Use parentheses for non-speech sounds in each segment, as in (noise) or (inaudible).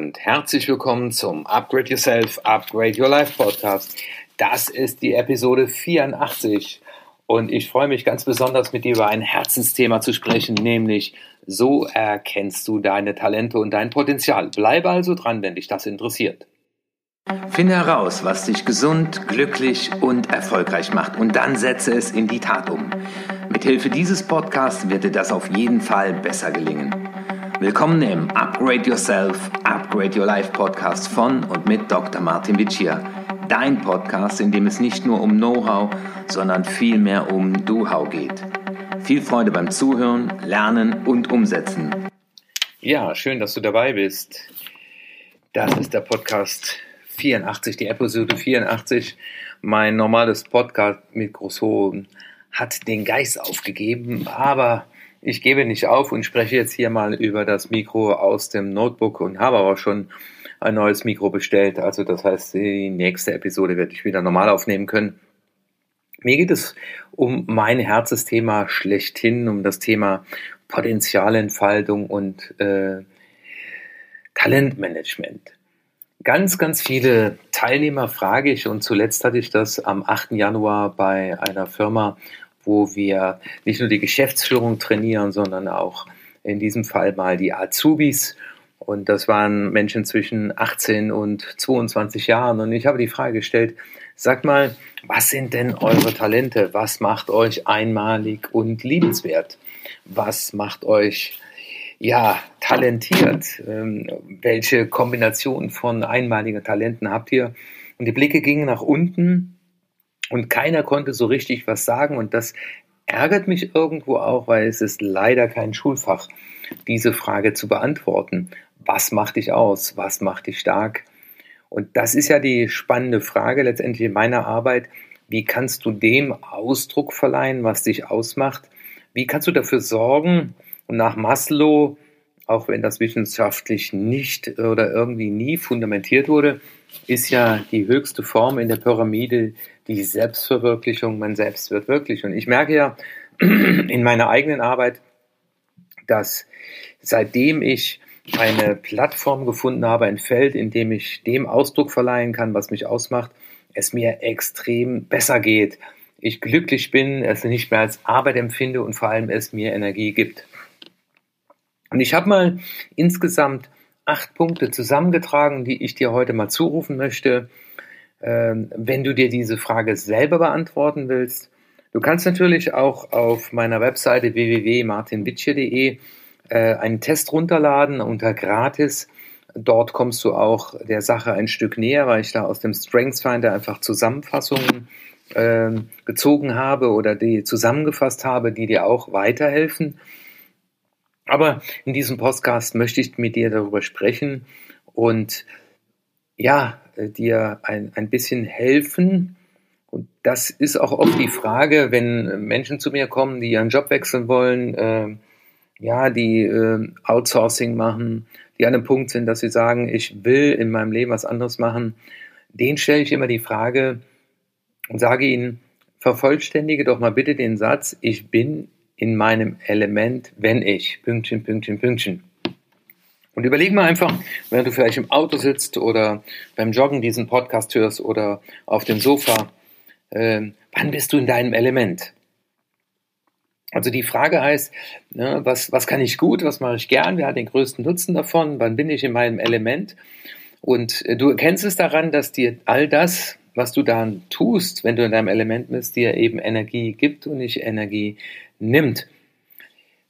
und herzlich willkommen zum Upgrade Yourself, Upgrade Your Life Podcast. Das ist die Episode 84 und ich freue mich ganz besonders mit dir über ein Herzensthema zu sprechen, nämlich so erkennst du deine Talente und dein Potenzial. Bleibe also dran, wenn dich das interessiert. Finde heraus, was dich gesund, glücklich und erfolgreich macht und dann setze es in die Tat um. Mithilfe dieses Podcasts wird dir das auf jeden Fall besser gelingen. Willkommen im Upgrade Yourself, Upgrade Your Life Podcast von und mit Dr. Martin Vicia. Dein Podcast, in dem es nicht nur um Know-how, sondern vielmehr um Do-How geht. Viel Freude beim Zuhören, Lernen und Umsetzen. Ja, schön, dass du dabei bist. Das ist der Podcast 84, die Episode 84. Mein normales Podcast-Mikrofon hat den Geist aufgegeben, aber ich gebe nicht auf und spreche jetzt hier mal über das Mikro aus dem Notebook und habe aber schon ein neues Mikro bestellt. Also das heißt, die nächste Episode werde ich wieder normal aufnehmen können. Mir geht es um mein Herzensthema schlechthin, um das Thema Potenzialentfaltung und äh, Talentmanagement. Ganz, ganz viele Teilnehmer frage ich und zuletzt hatte ich das am 8. Januar bei einer Firma, wo wir nicht nur die Geschäftsführung trainieren, sondern auch in diesem Fall mal die Azubis. Und das waren Menschen zwischen 18 und 22 Jahren. Und ich habe die Frage gestellt, sag mal, was sind denn eure Talente? Was macht euch einmalig und liebenswert? Was macht euch ja, talentiert. Ähm, welche Kombination von einmaligen Talenten habt ihr? Und die Blicke gingen nach unten und keiner konnte so richtig was sagen und das ärgert mich irgendwo auch, weil es ist leider kein Schulfach, diese Frage zu beantworten. Was macht dich aus? Was macht dich stark? Und das ist ja die spannende Frage letztendlich in meiner Arbeit. Wie kannst du dem Ausdruck verleihen, was dich ausmacht? Wie kannst du dafür sorgen, und nach Maslow, auch wenn das wissenschaftlich nicht oder irgendwie nie fundamentiert wurde, ist ja die höchste Form in der Pyramide die Selbstverwirklichung, man selbst wird wirklich. Und ich merke ja (clears throat) in meiner eigenen Arbeit, dass seitdem ich eine Plattform gefunden habe, ein Feld, in dem ich dem Ausdruck verleihen kann, was mich ausmacht, es mir extrem besser geht. Ich glücklich bin, es nicht mehr als Arbeit empfinde und vor allem es mir Energie gibt. Und ich habe mal insgesamt acht Punkte zusammengetragen, die ich dir heute mal zurufen möchte, wenn du dir diese Frage selber beantworten willst. Du kannst natürlich auch auf meiner Webseite www.martinwitsche.de äh, einen Test runterladen unter gratis. Dort kommst du auch der Sache ein Stück näher, weil ich da aus dem Strengths Finder einfach Zusammenfassungen äh, gezogen habe oder die zusammengefasst habe, die dir auch weiterhelfen. Aber in diesem Podcast möchte ich mit dir darüber sprechen und ja, dir ein, ein bisschen helfen. Und das ist auch oft die Frage, wenn Menschen zu mir kommen, die ihren Job wechseln wollen, äh, ja, die äh, Outsourcing machen, die an einem Punkt sind, dass sie sagen, ich will in meinem Leben was anderes machen, den stelle ich immer die Frage und sage ihnen, vervollständige doch mal bitte den Satz, ich bin in meinem Element, wenn ich, Pünktchen, Pünktchen, Pünktchen. Und überleg mal einfach, wenn du vielleicht im Auto sitzt oder beim Joggen diesen Podcast hörst oder auf dem Sofa, äh, wann bist du in deinem Element? Also die Frage heißt, ne, was, was kann ich gut, was mache ich gern, wer hat den größten Nutzen davon, wann bin ich in meinem Element? Und äh, du erkennst es daran, dass dir all das, was du dann tust, wenn du in deinem Element bist, dir eben Energie gibt und nicht Energie nimmt.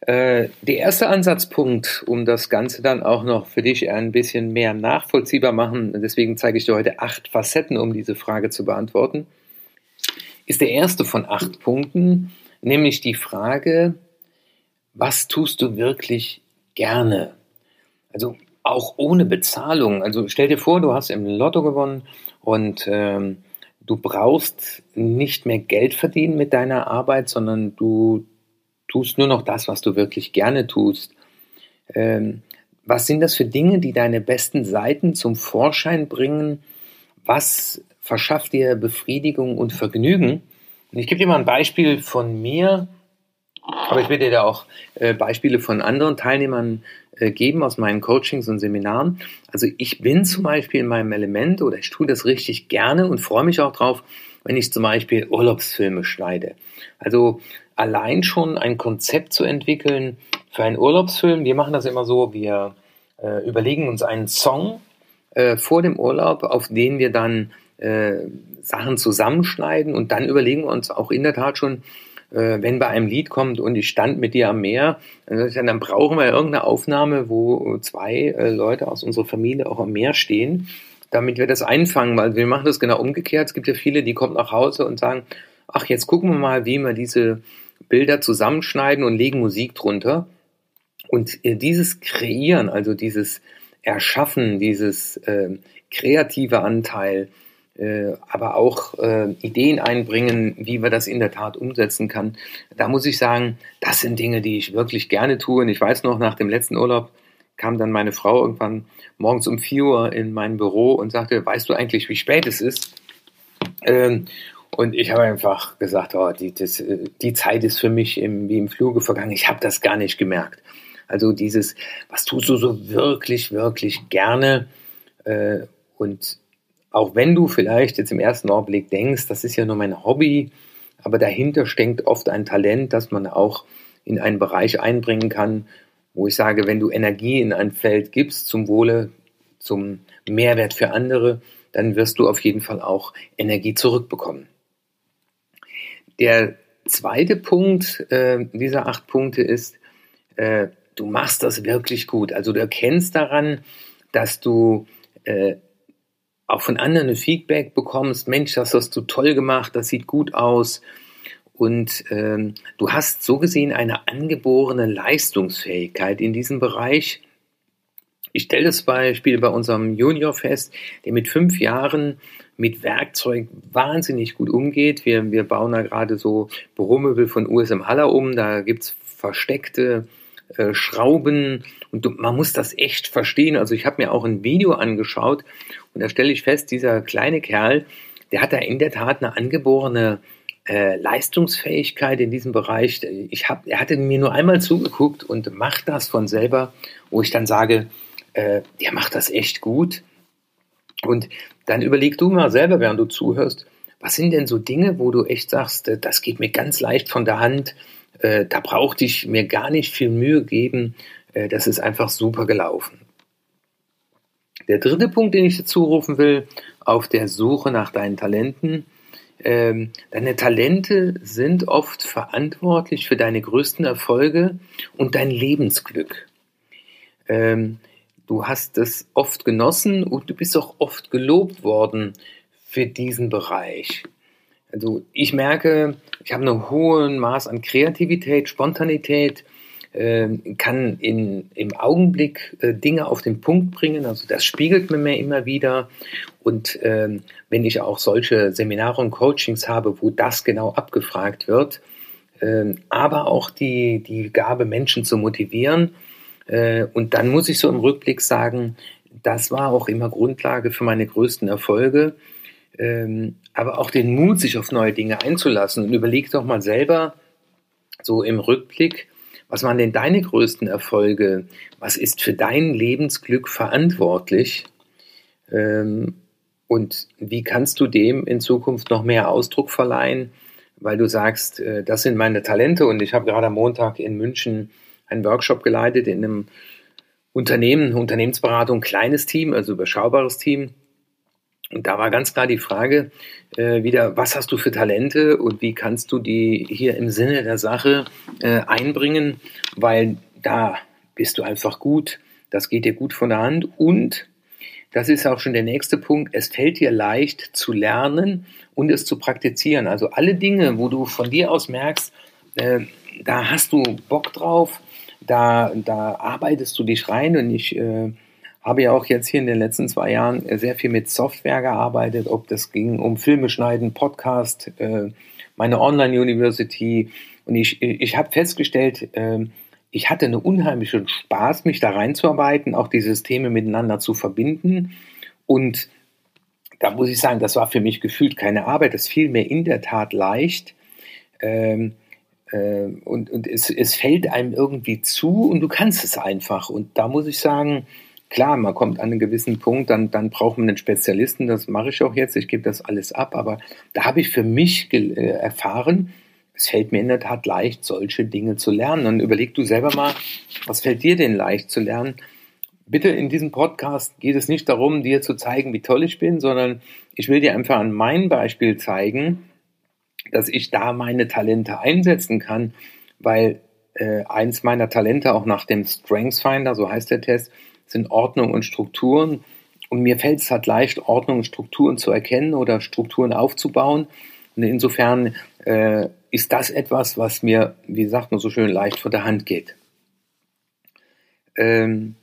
Äh, der erste Ansatzpunkt, um das Ganze dann auch noch für dich ein bisschen mehr nachvollziehbar machen, deswegen zeige ich dir heute acht Facetten, um diese Frage zu beantworten, ist der erste von acht Punkten, nämlich die Frage, was tust du wirklich gerne? Also auch ohne Bezahlung. Also stell dir vor, du hast im Lotto gewonnen und ähm, du brauchst nicht mehr Geld verdienen mit deiner Arbeit, sondern du tust nur noch das, was du wirklich gerne tust. Ähm, was sind das für Dinge, die deine besten Seiten zum Vorschein bringen? Was verschafft dir Befriedigung und Vergnügen? Und ich gebe dir mal ein Beispiel von mir. Aber ich werde dir da auch äh, Beispiele von anderen Teilnehmern äh, geben aus meinen Coachings und Seminaren. Also ich bin zum Beispiel in meinem Element oder ich tue das richtig gerne und freue mich auch drauf, wenn ich zum Beispiel Urlaubsfilme schneide. Also allein schon ein Konzept zu entwickeln für einen Urlaubsfilm. Wir machen das immer so, wir äh, überlegen uns einen Song äh, vor dem Urlaub, auf den wir dann äh, Sachen zusammenschneiden und dann überlegen wir uns auch in der Tat schon, äh, wenn bei einem Lied kommt und ich stand mit dir am Meer, dann brauchen wir irgendeine Aufnahme, wo zwei äh, Leute aus unserer Familie auch am Meer stehen, damit wir das einfangen, weil wir machen das genau umgekehrt. Es gibt ja viele, die kommen nach Hause und sagen, ach, jetzt gucken wir mal, wie wir diese Bilder zusammenschneiden und legen Musik drunter. Und äh, dieses Kreieren, also dieses Erschaffen, dieses äh, kreative Anteil, äh, aber auch äh, Ideen einbringen, wie man das in der Tat umsetzen kann. Da muss ich sagen, das sind Dinge, die ich wirklich gerne tue. Und ich weiß noch, nach dem letzten Urlaub kam dann meine Frau irgendwann morgens um 4 Uhr in mein Büro und sagte, weißt du eigentlich, wie spät es ist? Ähm, und ich habe einfach gesagt, oh, die, das, äh, die Zeit ist für mich im, wie im Fluge vergangen. Ich habe das gar nicht gemerkt. Also dieses, was tust du so wirklich, wirklich gerne? Äh, und auch wenn du vielleicht jetzt im ersten Augenblick denkst, das ist ja nur mein Hobby, aber dahinter steckt oft ein Talent, das man auch in einen Bereich einbringen kann, wo ich sage, wenn du Energie in ein Feld gibst zum Wohle, zum Mehrwert für andere, dann wirst du auf jeden Fall auch Energie zurückbekommen. Der zweite Punkt äh, dieser acht Punkte ist, äh, du machst das wirklich gut. Also du erkennst daran, dass du äh, auch von anderen ein Feedback bekommst, Mensch, das hast du toll gemacht, das sieht gut aus. Und ähm, du hast so gesehen eine angeborene Leistungsfähigkeit in diesem Bereich. Ich stelle das Beispiel bei unserem Junior fest, der mit fünf Jahren mit Werkzeug wahnsinnig gut umgeht. Wir, wir bauen da gerade so Büromöbel von USM Haller um. Da gibt es versteckte äh, Schrauben und du, man muss das echt verstehen. Also ich habe mir auch ein Video angeschaut und da stelle ich fest, dieser kleine Kerl, der hat da in der Tat eine angeborene äh, Leistungsfähigkeit in diesem Bereich. Ich hab, er hatte mir nur einmal zugeguckt und macht das von selber, wo ich dann sage, äh, der macht das echt gut. Und dann überleg du mal selber, während du zuhörst, was sind denn so Dinge, wo du echt sagst, äh, das geht mir ganz leicht von der Hand, äh, da brauchte ich mir gar nicht viel Mühe geben, äh, das ist einfach super gelaufen. Der dritte Punkt, den ich dazu rufen will, auf der Suche nach deinen Talenten. Ähm, deine Talente sind oft verantwortlich für deine größten Erfolge und dein Lebensglück. Ähm, du hast es oft genossen und du bist auch oft gelobt worden für diesen Bereich. Also ich merke, ich habe einen hohen Maß an Kreativität, Spontanität, äh, kann in, im Augenblick äh, Dinge auf den Punkt bringen. Also das spiegelt mir immer wieder. Und äh, wenn ich auch solche Seminare und Coachings habe, wo das genau abgefragt wird, ähm, aber auch die, die Gabe, Menschen zu motivieren. Äh, und dann muss ich so im Rückblick sagen, das war auch immer Grundlage für meine größten Erfolge. Ähm, aber auch den Mut, sich auf neue Dinge einzulassen. Und überleg doch mal selber, so im Rückblick, was waren denn deine größten Erfolge? Was ist für dein Lebensglück verantwortlich? Ähm, und wie kannst du dem in Zukunft noch mehr Ausdruck verleihen? Weil du sagst, äh, das sind meine Talente und ich habe gerade am Montag in München einen Workshop geleitet in einem Unternehmen, Unternehmensberatung, kleines Team, also überschaubares Team. Und da war ganz klar die Frage äh, wieder, was hast du für Talente und wie kannst du die hier im Sinne der Sache äh, einbringen, weil da bist du einfach gut, das geht dir gut von der Hand und das ist auch schon der nächste Punkt, es fällt dir leicht zu lernen und es zu praktizieren. Also alle Dinge, wo du von dir aus merkst, äh, da hast du Bock drauf, da, da arbeitest du dich rein und ich äh, habe ja auch jetzt hier in den letzten zwei Jahren sehr viel mit Software gearbeitet, ob das ging um Filme schneiden, Podcast, äh, meine Online-University. Und ich, ich habe festgestellt, äh, ich hatte einen unheimlichen Spaß, mich da reinzuarbeiten, auch die Systeme miteinander zu verbinden. Und da muss ich sagen, das war für mich gefühlt keine Arbeit, das fiel mir in der Tat leicht. Ähm, Äh, und und es, es fällt einem irgendwie zu und du kannst es einfach. Und da muss ich sagen, klar, man kommt an einen gewissen Punkt, dann, dann braucht man einen Spezialisten, das mache ich auch jetzt, ich gebe das alles ab, aber da habe ich für mich äh, erfahren, es fällt mir in der Tat leicht, solche Dinge zu lernen. Und überleg du selber mal, was fällt dir denn leicht zu lernen? Bitte in diesem Podcast geht es nicht darum, dir zu zeigen, wie toll ich bin, sondern ich will dir einfach an meinem Beispiel zeigen, dass ich da meine Talente einsetzen kann, weil äh, eins meiner Talente auch nach dem Strengths Finder, so heißt der Test, sind Ordnung und Strukturen. Und mir fällt es halt leicht, Ordnung und Strukturen zu erkennen oder Strukturen aufzubauen. Und insofern äh, ist das etwas, was mir, wie sagt man so schön, leicht vor der Hand geht. Ähm,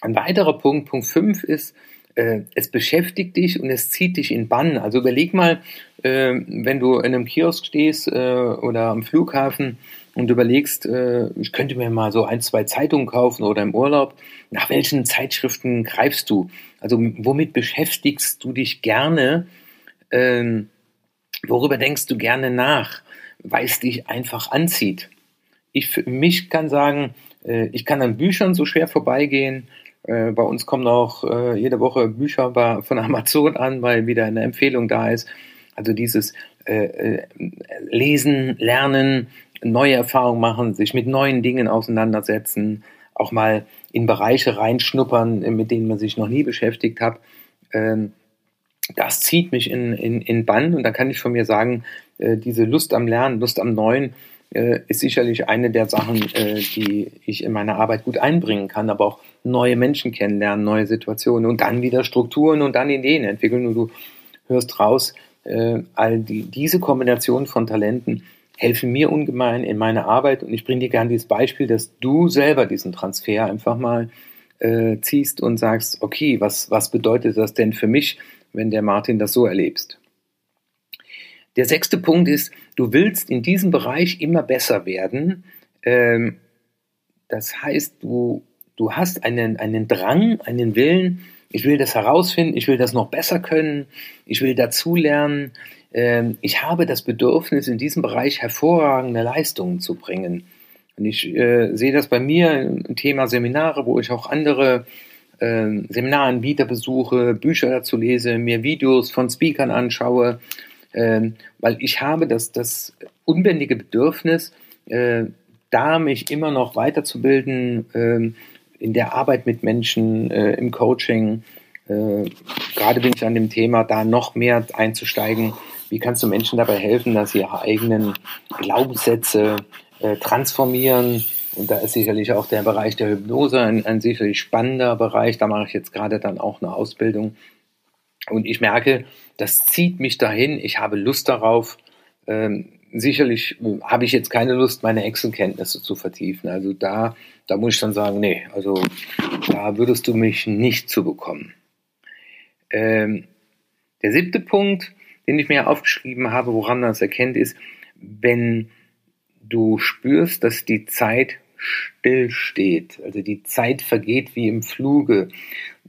ein weiterer Punkt, Punkt 5 ist, äh, es beschäftigt dich und es zieht dich in Bann. Also überleg mal, äh, wenn du in einem Kiosk stehst äh, oder am Flughafen und überlegst, äh, ich könnte mir mal so ein, zwei Zeitungen kaufen oder im Urlaub, nach welchen Zeitschriften greifst du? Also womit beschäftigst du dich gerne? Ähm, worüber denkst du gerne nach? Weil es dich einfach anzieht. Ich für mich kann sagen, äh, ich kann an Büchern so schwer vorbeigehen. Äh, bei uns kommen auch äh, jede Woche Bücher bei, von Amazon an, weil wieder eine Empfehlung da ist. Also dieses äh, äh, Lesen, Lernen, neue Erfahrungen machen, sich mit neuen Dingen auseinandersetzen, auch mal in Bereiche reinschnuppern, mit denen man sich noch nie beschäftigt hat. Ähm, das zieht mich in, in, in Bann und da kann ich von mir sagen, äh, diese Lust am Lernen, Lust am Neuen äh, ist sicherlich eine der Sachen, äh, die ich in meiner Arbeit gut einbringen kann, aber auch neue Menschen kennenlernen, neue Situationen und dann wieder Strukturen und dann Ideen entwickeln und du hörst raus, äh, all die, diese Kombination von Talenten helfen mir ungemein in meiner Arbeit und ich bringe dir gerne dieses Beispiel, dass du selber diesen Transfer einfach mal äh, ziehst und sagst, okay, was, was bedeutet das denn für mich, wenn der Martin das so erlebst? Der sechste Punkt ist, du willst in diesem Bereich immer besser werden. Ähm, das heißt, du, du hast einen, einen Drang, einen Willen, ich will das herausfinden, ich will das noch besser können, ich will dazulernen, ähm, ich habe das Bedürfnis, in diesem Bereich hervorragende Leistungen zu bringen. Und ich äh, sehe das bei mir im Thema Seminare, wo ich auch andere äh, Seminaranbieter besuche, Bücher dazu lese, mir Videos von Speakern anschaue, äh, weil ich habe das, das unbändige Bedürfnis, äh, da mich immer noch weiterzubilden, äh, in der Arbeit mit Menschen, äh, im Coaching. Äh, gerade bin ich an dem Thema, da noch mehr einzusteigen, wie kannst du Menschen dabei helfen, dass sie ihre eigenen Glaubenssätze äh, transformieren? Und da ist sicherlich auch der Bereich der Hypnose ein, ein sicherlich spannender Bereich. Da mache ich jetzt gerade dann auch eine Ausbildung. Und ich merke, das zieht mich dahin. Ich habe Lust darauf. Ähm, sicherlich äh, habe ich jetzt keine Lust, meine Excel-Kenntnisse zu vertiefen. Also da, da muss ich dann sagen, nee, also da würdest du mich nicht zu bekommen. Ähm, der siebte Punkt, den ich mir aufgeschrieben habe, woran man das erkennt, ist, wenn du spürst, dass die Zeit still steht, also die Zeit vergeht wie im Fluge,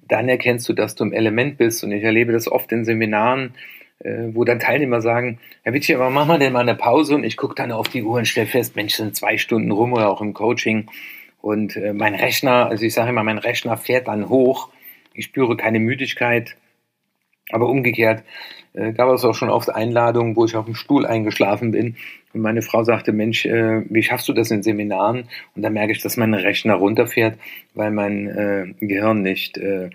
dann erkennst du, dass du im Element bist. Und ich erlebe das oft in Seminaren, äh, wo dann Teilnehmer sagen, Herr Witschi, aber machen wir denn mal eine Pause? Und ich gucke dann auf die Uhr und stelle fest, Mensch, sind zwei Stunden rum oder auch im Coaching. Und äh, mein Rechner, also ich sage immer, mein Rechner fährt dann hoch. Ich spüre keine Müdigkeit. Aber umgekehrt äh, gab es auch schon oft Einladungen, wo ich auf dem Stuhl eingeschlafen bin und meine Frau sagte, Mensch, äh, wie schaffst du das in Seminaren? Und da merke ich, dass mein Rechner runterfährt, weil mein äh, Gehirn nicht äh,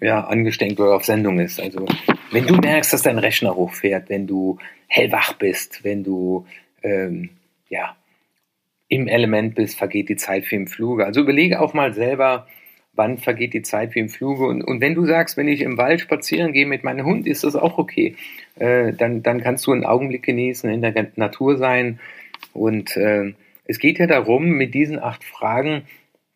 ja, angesteckt oder auf Sendung ist. Also wenn du merkst, dass dein Rechner hochfährt, wenn du hellwach bist, wenn du ähm, ja im Element bist, vergeht die Zeit wie im Fluge. Also überlege auch mal selber, wann vergeht die Zeit wie im Fluge. Und, und wenn du sagst, wenn ich im Wald spazieren gehe mit meinem Hund, ist das auch okay. Äh, dann, dann kannst du einen Augenblick genießen, in der Natur sein. Und äh, es geht ja darum, mit diesen acht Fragen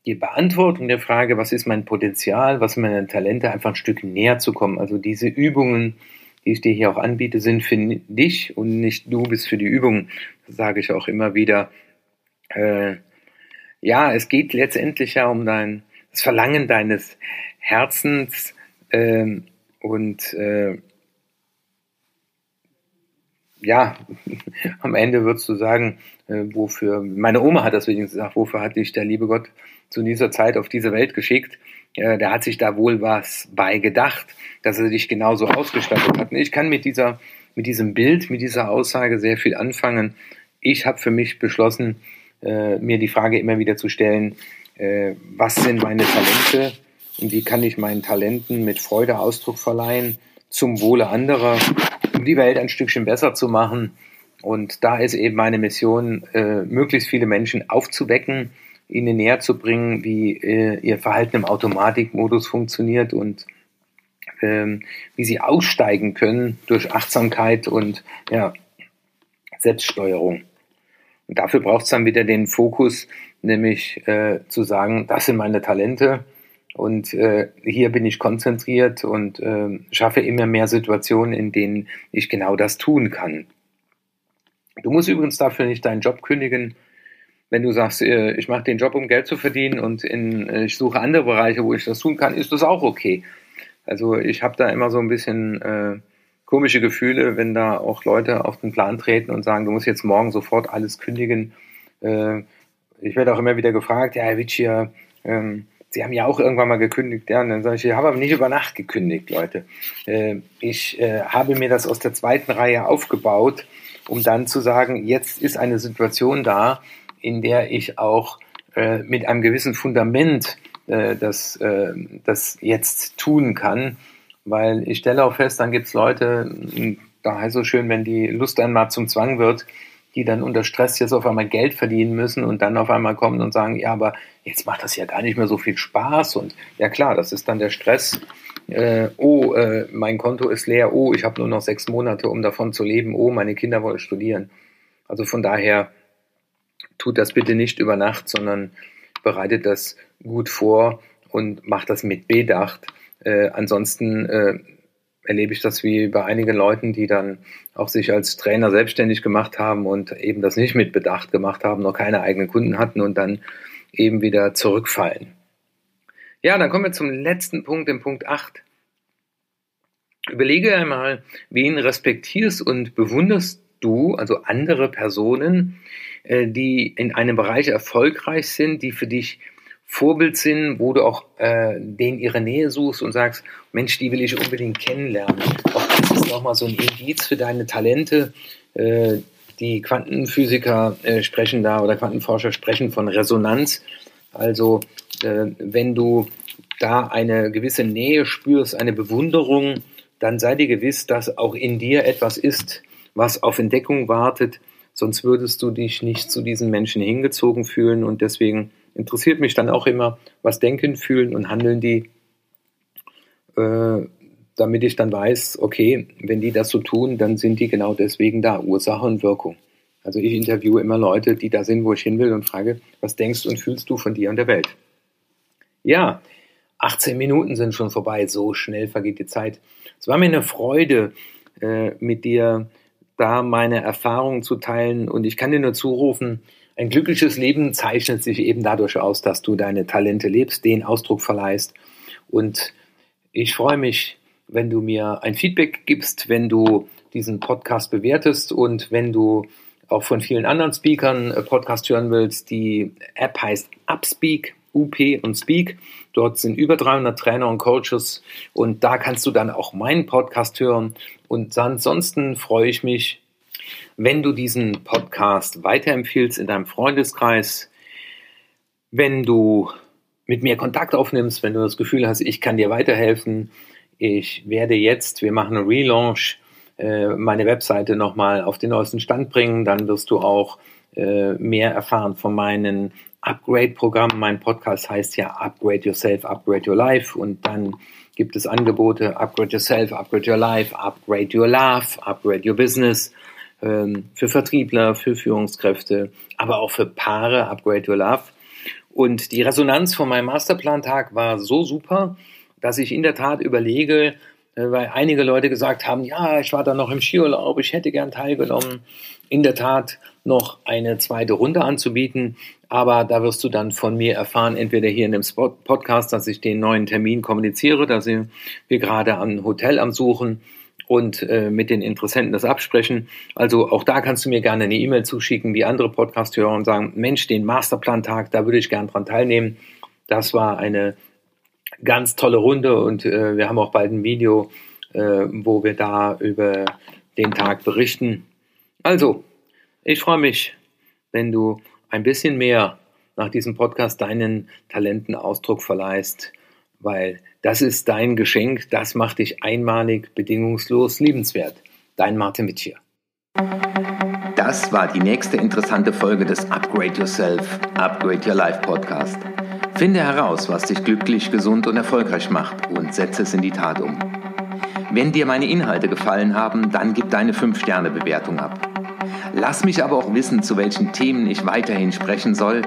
die Beantwortung der Frage, was ist mein Potenzial, was sind meine Talente, einfach ein Stück näher zu kommen. Also diese Übungen, die ich dir hier auch anbiete, sind für dich und nicht du bist für die Übungen. Das sage ich auch immer wieder. Äh, ja, es geht letztendlich ja um dein das Verlangen deines Herzens ähm, und äh, ja, (laughs) am Ende würdest du sagen, äh, wofür, meine Oma hat das wenigstens gesagt, wofür hat dich der liebe Gott zu dieser Zeit auf diese Welt geschickt? Äh, der hat sich da wohl was bei gedacht, dass er dich genauso ausgestattet hat. Ich kann mit dieser, mit diesem Bild, mit dieser Aussage sehr viel anfangen. Ich habe für mich beschlossen, äh, mir die Frage immer wieder zu stellen, äh, was sind meine Talente und wie kann ich meinen Talenten mit Freude Ausdruck verleihen zum Wohle anderer, um die Welt ein Stückchen besser zu machen. Und da ist eben meine Mission, äh, möglichst viele Menschen aufzuwecken, ihnen näher zu bringen, wie äh, ihr Verhalten im Automatikmodus funktioniert und ähm, wie sie aussteigen können durch Achtsamkeit und ja, Selbststeuerung. Und dafür braucht es dann wieder den Fokus, nämlich äh, zu sagen, das sind meine Talente und äh, hier bin ich konzentriert und äh, schaffe immer mehr Situationen, in denen ich genau das tun kann. Du musst übrigens dafür nicht deinen Job kündigen, wenn du sagst, äh, ich mache den Job, um Geld zu verdienen und in, äh, ich suche andere Bereiche, wo ich das tun kann, ist das auch okay. Also ich habe da immer so ein bisschen äh, komische Gefühle, wenn da auch Leute auf den Plan treten und sagen, du musst jetzt morgen sofort alles kündigen. Äh, ich werde auch immer wieder gefragt, ja, Herr Witschier, ähm, Sie haben ja auch irgendwann mal gekündigt. Ja, und dann sage ich, ich habe aber nicht über Nacht gekündigt, Leute. Äh, ich äh, habe mir das aus der zweiten Reihe aufgebaut, um dann zu sagen, jetzt ist eine Situation da, in der ich auch äh, mit einem gewissen Fundament äh, das, äh, das jetzt tun kann. Weil ich stelle auch fest, dann gibt es Leute, da heißt es so schön, wenn die Lust einmal zum Zwang wird, die dann unter Stress jetzt auf einmal Geld verdienen müssen und dann auf einmal kommen und sagen, ja, aber jetzt macht das ja gar nicht mehr so viel Spaß. Und ja klar, das ist dann der Stress. Äh, oh, äh, mein Konto ist leer. Oh, ich habe nur noch sechs Monate, um davon zu leben. Oh, meine Kinder wollen studieren. Also von daher tut das bitte nicht über Nacht, sondern bereitet das gut vor und macht das mit Bedacht. Äh, ansonsten äh, erlebe ich das wie bei einigen Leuten, die dann auch sich als Trainer selbstständig gemacht haben und eben das nicht mit Bedacht gemacht haben, noch keine eigenen Kunden hatten und dann eben wieder zurückfallen. Ja, dann kommen wir zum letzten Punkt, dem Punkt 8. Überlege einmal, wen respektierst und bewunderst du, also andere Personen, äh, die in einem Bereich erfolgreich sind, die für dich Vorbild sind, wo du auch äh, denen ihre Nähe suchst und sagst, Mensch, die will ich unbedingt kennenlernen. Auch das ist nochmal so ein Indiz für deine Talente. Äh, die Quantenphysiker äh, sprechen da oder Quantenforscher sprechen von Resonanz. Also äh, wenn du da eine gewisse Nähe spürst, eine Bewunderung, dann sei dir gewiss, dass auch in dir etwas ist, was auf Entdeckung wartet, sonst würdest du dich nicht zu diesen Menschen hingezogen fühlen und deswegen interessiert mich dann auch immer, was denken, fühlen und handeln die, äh, damit ich dann weiß, okay, wenn die das so tun, dann sind die genau deswegen da, Ursache und Wirkung. Also ich interviewe immer Leute, die da sind, wo ich hin will und frage, was denkst und fühlst du von dir und der Welt? Ja, 18 Minuten sind schon vorbei, so schnell vergeht die Zeit. Es war mir eine Freude, äh, mit dir da meine Erfahrungen zu teilen und ich kann dir nur zurufen, ein glückliches Leben zeichnet sich eben dadurch aus, dass du deine Talente lebst, den Ausdruck verleihst. Und ich freue mich, wenn du mir ein Feedback gibst, wenn du diesen Podcast bewertest und wenn du auch von vielen anderen Speakern äh, Podcast hören willst. Die App heißt Upspeak, UP und Speak. Dort sind über 300 Trainer und Coaches und da kannst du dann auch meinen Podcast hören. Und ansonsten freue ich mich, wenn du diesen Podcast weiterempfiehlst in deinem Freundeskreis, wenn du mit mir Kontakt aufnimmst, wenn du das Gefühl hast, ich kann dir weiterhelfen. Ich werde jetzt, wir machen einen Relaunch, äh, meine Webseite nochmal auf den neuesten Stand bringen. Dann wirst du auch äh, mehr erfahren von meinen Upgrade-Programmen. Mein Podcast heißt ja Upgrade Yourself, Upgrade Your Life. Und dann gibt es Angebote Upgrade Yourself, Upgrade Your Life, Upgrade Your Love, Upgrade Your Business für Vertriebler, für Führungskräfte, aber auch für Paare, Upgrade Your Love. Und die Resonanz von meinem Masterplan-Tag war so super, dass ich in der Tat überlege, äh, weil einige Leute gesagt haben, ja, ich war da noch im Skiurlaub, ich hätte gern teilgenommen, in der Tat noch eine zweite Runde anzubieten. Aber da wirst du dann von mir erfahren, entweder hier in dem Podcast, dass ich den neuen Termin kommuniziere, da sind wir gerade am Hotel am Suchen und äh, mit den Interessenten das absprechen. Also auch da kannst du mir gerne eine E-Mail zuschicken, wie andere Podcast-Hörer und sagen, Mensch, den Masterplan-Tag, da würde ich gerne dran teilnehmen. Das war eine ganz tolle Runde und äh, wir haben auch bald ein Video, äh, wo wir da über den Tag berichten. Also, ich freue mich, wenn du ein bisschen mehr nach diesem Podcast deinen Talenten Ausdruck verleihst, weil das ist dein Geschenk, das macht dich einmalig, bedingungslos liebenswert. Dein Martin hier. Das war die nächste interessante Folge des Upgrade Yourself, Upgrade Your Life Podcast. Finde heraus, was dich glücklich, gesund und erfolgreich macht und setze es in die Tat um. Wenn dir meine Inhalte gefallen haben, dann gib deine 5-Sterne-Bewertung ab. Lass mich aber auch wissen, zu welchen Themen ich weiterhin sprechen soll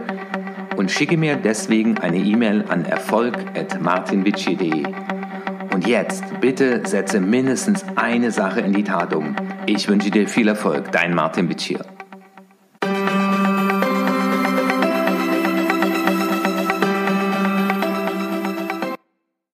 und schicke mir deswegen eine E-Mail an erfolg.martinvici.de. Und jetzt bitte setze mindestens eine Sache in die Tat um. Ich wünsche dir viel Erfolg, dein Martin Vici.